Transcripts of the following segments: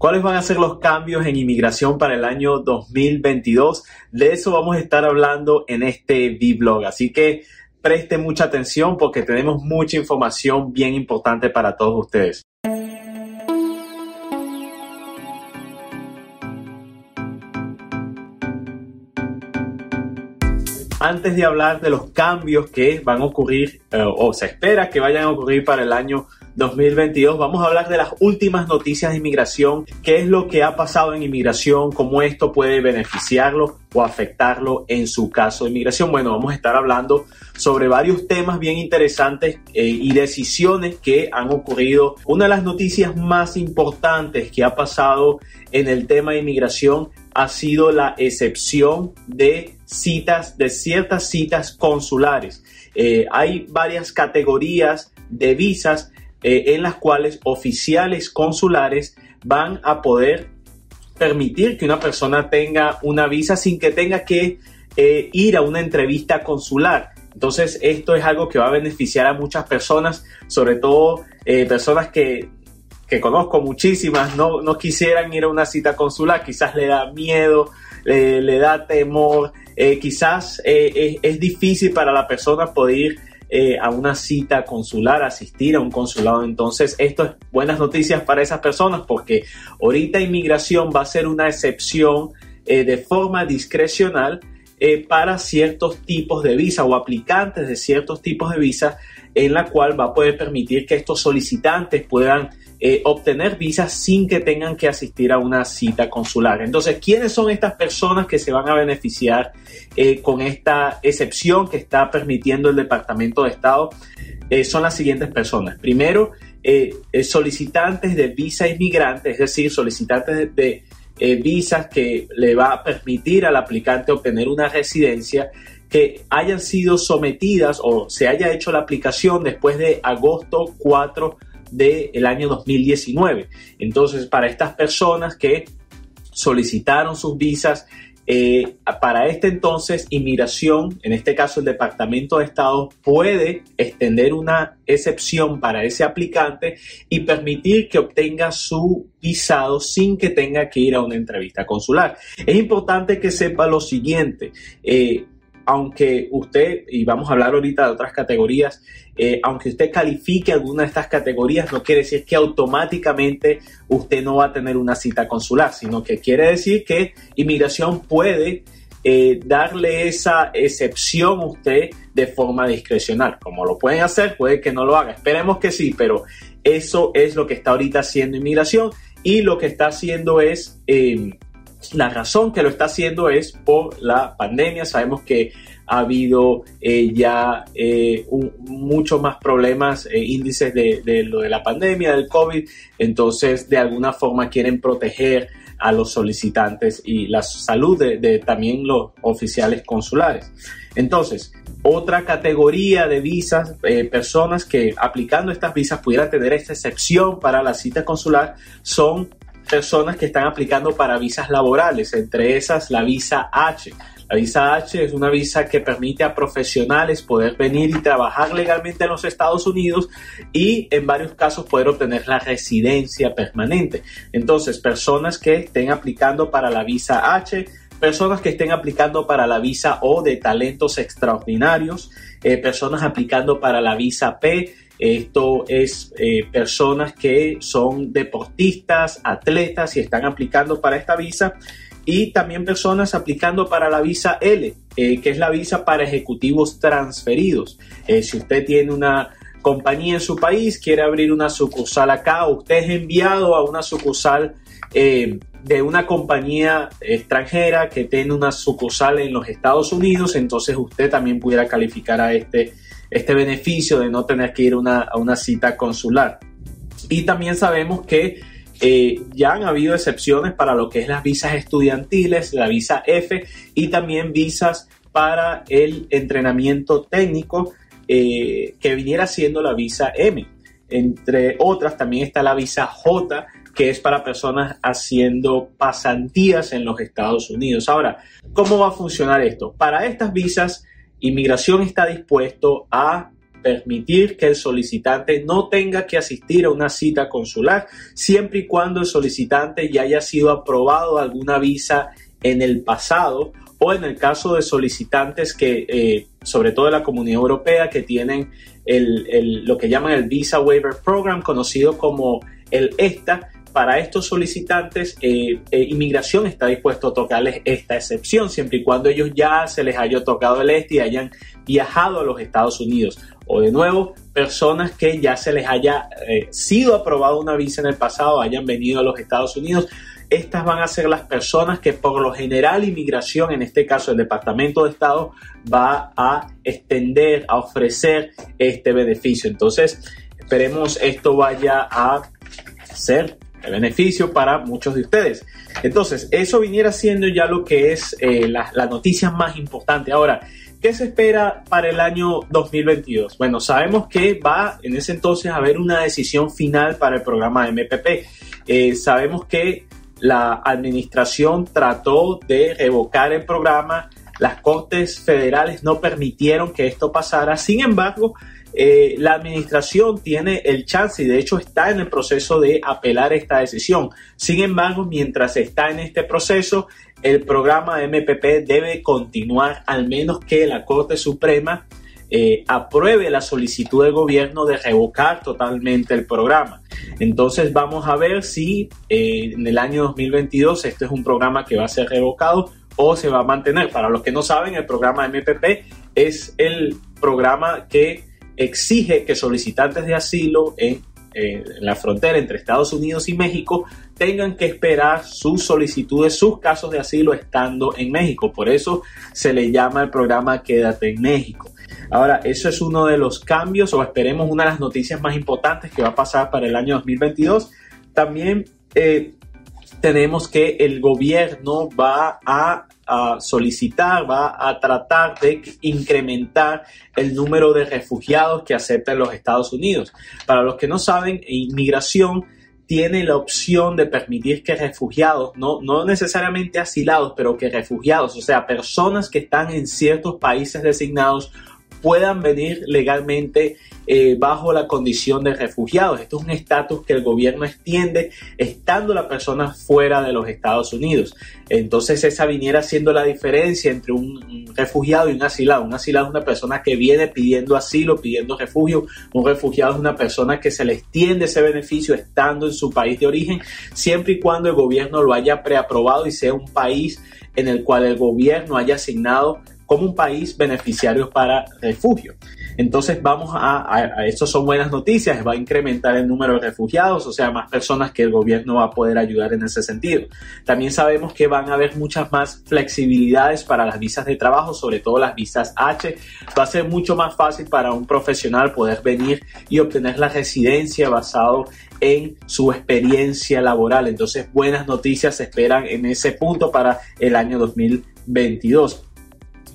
¿Cuáles van a ser los cambios en inmigración para el año 2022? De eso vamos a estar hablando en este vlog. Así que preste mucha atención porque tenemos mucha información bien importante para todos ustedes. Antes de hablar de los cambios que van a ocurrir eh, o se espera que vayan a ocurrir para el año 2022, vamos a hablar de las últimas noticias de inmigración, qué es lo que ha pasado en inmigración, cómo esto puede beneficiarlo o afectarlo en su caso de inmigración. Bueno, vamos a estar hablando sobre varios temas bien interesantes eh, y decisiones que han ocurrido. Una de las noticias más importantes que ha pasado en el tema de inmigración ha sido la excepción de citas, de ciertas citas consulares. Eh, hay varias categorías de visas eh, en las cuales oficiales consulares van a poder permitir que una persona tenga una visa sin que tenga que eh, ir a una entrevista consular. Entonces, esto es algo que va a beneficiar a muchas personas, sobre todo personas que que conozco muchísimas, no, no quisieran ir a una cita consular, quizás le da miedo, le da temor, eh, quizás eh, es, difícil para la persona poder ir eh, a una cita consular, asistir a un consulado. Entonces, esto es buenas noticias para esas personas porque ahorita inmigración va a ser una excepción de forma discrecional para ciertos tipos de visa o aplicantes de ciertos tipos de visa en la cual va a poder permitir que estos solicitantes puedan eh, obtener visas sin que tengan que asistir a una cita consular. Entonces, ¿quiénes son estas personas que se van a beneficiar eh, con esta excepción que está permitiendo el Departamento de Estado? Eh, son las siguientes personas. Primero, solicitantes de visa inmigrante, es decir, solicitantes de, visas que le va a permitir al aplicante obtener una residencia que hayan sido sometidas o se haya hecho la aplicación después de agosto 4 del año 2019. Entonces, para estas personas que solicitaron sus visas, eh, para este entonces, inmigración, en este caso el Departamento de Estado, puede extender una excepción para ese aplicante y permitir que obtenga su visado sin que tenga que ir a una entrevista consular. Es importante que sepa lo siguiente. Eh, aunque usted, y vamos a hablar ahorita de otras categorías, eh, aunque usted califique alguna de estas categorías, no quiere decir que automáticamente usted no va a tener una cita consular, sino que quiere decir que inmigración puede eh, darle esa excepción a usted de forma discrecional. Como lo pueden hacer, puede que no lo haga. Esperemos que sí, pero eso es lo que está ahorita haciendo inmigración y lo que está haciendo es... Eh, la razón que lo está haciendo es por la pandemia. Sabemos que ha habido eh, ya eh, muchos más problemas, eh, índices de, lo de la pandemia, del COVID. Entonces, de alguna forma quieren proteger a los solicitantes y la salud de, también los oficiales consulares. Entonces, otra categoría de visas, personas que aplicando estas visas pudieran tener esta excepción para la cita consular, son personas que están aplicando para visas laborales, entre esas la visa H. La visa H es una visa que permite a profesionales poder venir y trabajar legalmente en los Estados Unidos y en varios casos poder obtener la residencia permanente. Entonces, personas que estén aplicando para la visa H, personas que estén aplicando para la visa O de talentos extraordinarios, eh, personas aplicando para la visa P, esto es eh, personas que son deportistas, atletas y están aplicando para esta visa. Y también personas aplicando para la visa L, eh, que es la visa para ejecutivos transferidos. Eh, si usted tiene una compañía en su país, quiere abrir una sucursal acá, usted es enviado a una sucursal de una compañía extranjera que tiene una sucursal en los Estados Unidos, entonces usted también pudiera calificar a este este beneficio de no tener que ir a una cita consular. Y también sabemos que eh, ya han habido excepciones para lo que es las visas estudiantiles, la visa F y también visas para el entrenamiento técnico eh, que viniera siendo la visa M. Entre otras, también está la visa J, que es para personas haciendo pasantías en los Estados Unidos. Ahora, ¿cómo va a funcionar esto? Para estas visas Inmigración está dispuesto a permitir que el solicitante no tenga que asistir a una cita consular, siempre y cuando el solicitante ya haya sido aprobado alguna visa en el pasado o en el caso de solicitantes que, eh, sobre todo de la Comunidad Europea, que tienen el, lo que llaman el Visa Waiver Program, conocido como el ESTA, para estos solicitantes, eh, eh, inmigración está dispuesto a tocarles esta excepción, siempre y cuando ellos ya se les haya tocado el este y hayan viajado a los Estados Unidos. O de nuevo, personas que ya se les haya eh, sido aprobado una visa en el pasado, hayan venido a los Estados Unidos. Estas van a ser las personas que por lo general inmigración, en este caso el Departamento de Estado, va a extender, a ofrecer este beneficio. Entonces, esperemos esto vaya a ser de beneficio para muchos de ustedes. Entonces, eso viniera siendo ya lo que es eh, la, noticia más importante. Ahora, ¿qué se espera para el año 2022? Bueno, sabemos que va en ese entonces a haber una decisión final para el programa MPP. Eh, sabemos que la administración trató de revocar el programa, las cortes federales no permitieron que esto pasara, sin embargo, eh, la administración tiene el chance y de hecho está en el proceso de apelar esta decisión. Sin embargo, mientras está en este proceso, el programa MPP debe continuar al menos que la Corte Suprema eh, apruebe la solicitud del gobierno de revocar totalmente el programa. Entonces vamos a ver si eh, en el año 2022 este es un programa que va a ser revocado o se va a mantener. Para los que no saben, el programa MPP es el programa que exige que solicitantes de asilo en, la frontera entre Estados Unidos y México tengan que esperar sus solicitudes, sus casos de asilo estando en México. Por eso se le llama el programa Quédate en México. Ahora, eso es uno de los cambios o esperemos una de las noticias más importantes que va a pasar para el año 2022. También eh, tenemos que el gobierno va a a solicitar, va a tratar de incrementar el número de refugiados que aceptan los Estados Unidos. Para los que no saben, inmigración tiene la opción de permitir que refugiados, no, no necesariamente asilados, pero que refugiados, o sea, personas que están en ciertos países designados, puedan venir legalmente eh, bajo la condición de refugiados. Esto es un estatus que el gobierno extiende estando la persona fuera de los Estados Unidos. Entonces esa viniera siendo la diferencia entre un, refugiado y un asilado. Un asilado es una persona que viene pidiendo asilo, pidiendo refugio. Un refugiado es una persona que se le extiende ese beneficio estando en su país de origen, siempre y cuando el gobierno lo haya preaprobado y sea un país en el cual el gobierno haya asignado como un país beneficiario para refugio. Entonces vamos a, a, esto son buenas noticias, va a incrementar el número de refugiados, o sea, más personas que el gobierno va a poder ayudar en ese sentido. También sabemos que van a haber muchas más flexibilidades para las visas de trabajo, sobre todo las visas H. Va a ser mucho más fácil para un profesional poder venir y obtener la residencia basado en su experiencia laboral. Entonces, buenas noticias se esperan en ese punto para el año 2022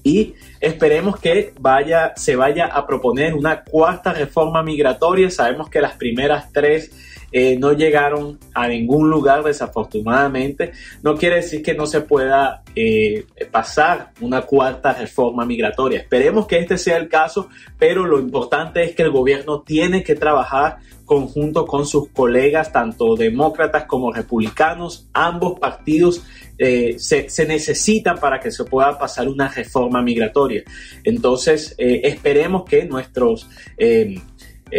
y esperemos que vaya, se vaya a proponer una cuarta reforma migratoria. Sabemos que las primeras tres eh, no llegaron a ningún lugar desafortunadamente. No quiere decir que no se pueda eh, pasar una cuarta reforma migratoria. Esperemos que este sea el caso, pero lo importante es que el gobierno tiene que trabajar conjunto con sus colegas, tanto demócratas como republicanos, ambos partidos eh, se, necesitan para que se pueda pasar una reforma migratoria. Entonces, esperemos que nuestros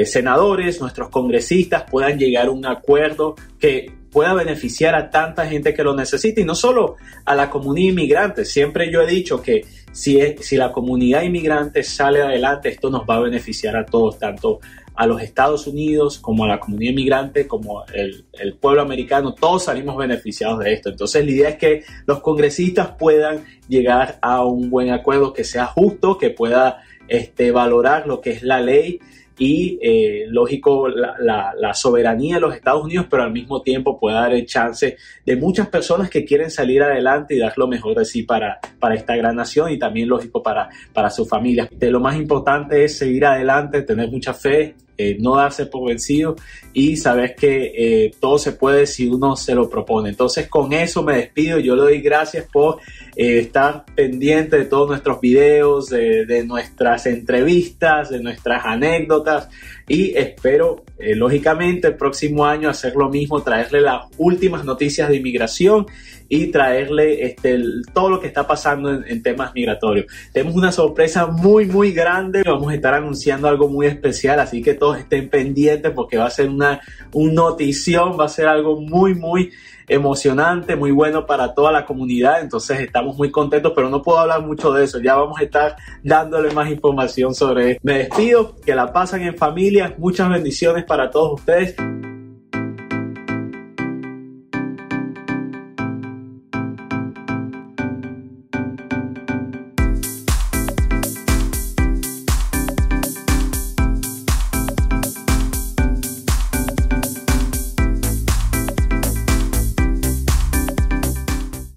senadores, nuestros congresistas puedan llegar a un acuerdo que pueda beneficiar a tanta gente que lo necesita y no solo a la comunidad inmigrante. Siempre yo he dicho que si, si la comunidad inmigrante sale adelante, esto nos va a beneficiar a todos, tanto a los Estados Unidos, como a la comunidad inmigrante, como el, pueblo americano, todos salimos beneficiados de esto. Entonces la idea es que los congresistas puedan llegar a un buen acuerdo que sea justo, que pueda este, valorar lo que es la ley y, eh, lógico, la, soberanía de los Estados Unidos, pero al mismo tiempo pueda dar el chance de muchas personas que quieren salir adelante y dar lo mejor de sí para, para esta gran nación y también, lógico, para, para su familia. De lo más importante es seguir adelante, tener mucha fe eh, no darse por vencido y saber que eh, todo se puede si uno se lo propone. Entonces con eso me despido, yo le doy gracias por eh, estar pendiente de todos nuestros videos, de, nuestras entrevistas, de nuestras anécdotas y espero lógicamente el próximo año hacer lo mismo, traerle las últimas noticias de inmigración y traerle este, todo lo que está pasando en, temas migratorios. Tenemos una sorpresa muy muy grande, vamos a estar anunciando algo muy especial, así que todos estén pendientes porque va a ser una un notición, va a ser algo muy, muy emocionante, muy bueno para toda la comunidad. Entonces estamos muy contentos, pero no puedo hablar mucho de eso. Ya vamos a estar dándole más información sobre esto. Me despido, que la pasen en familia. Muchas bendiciones para todos ustedes.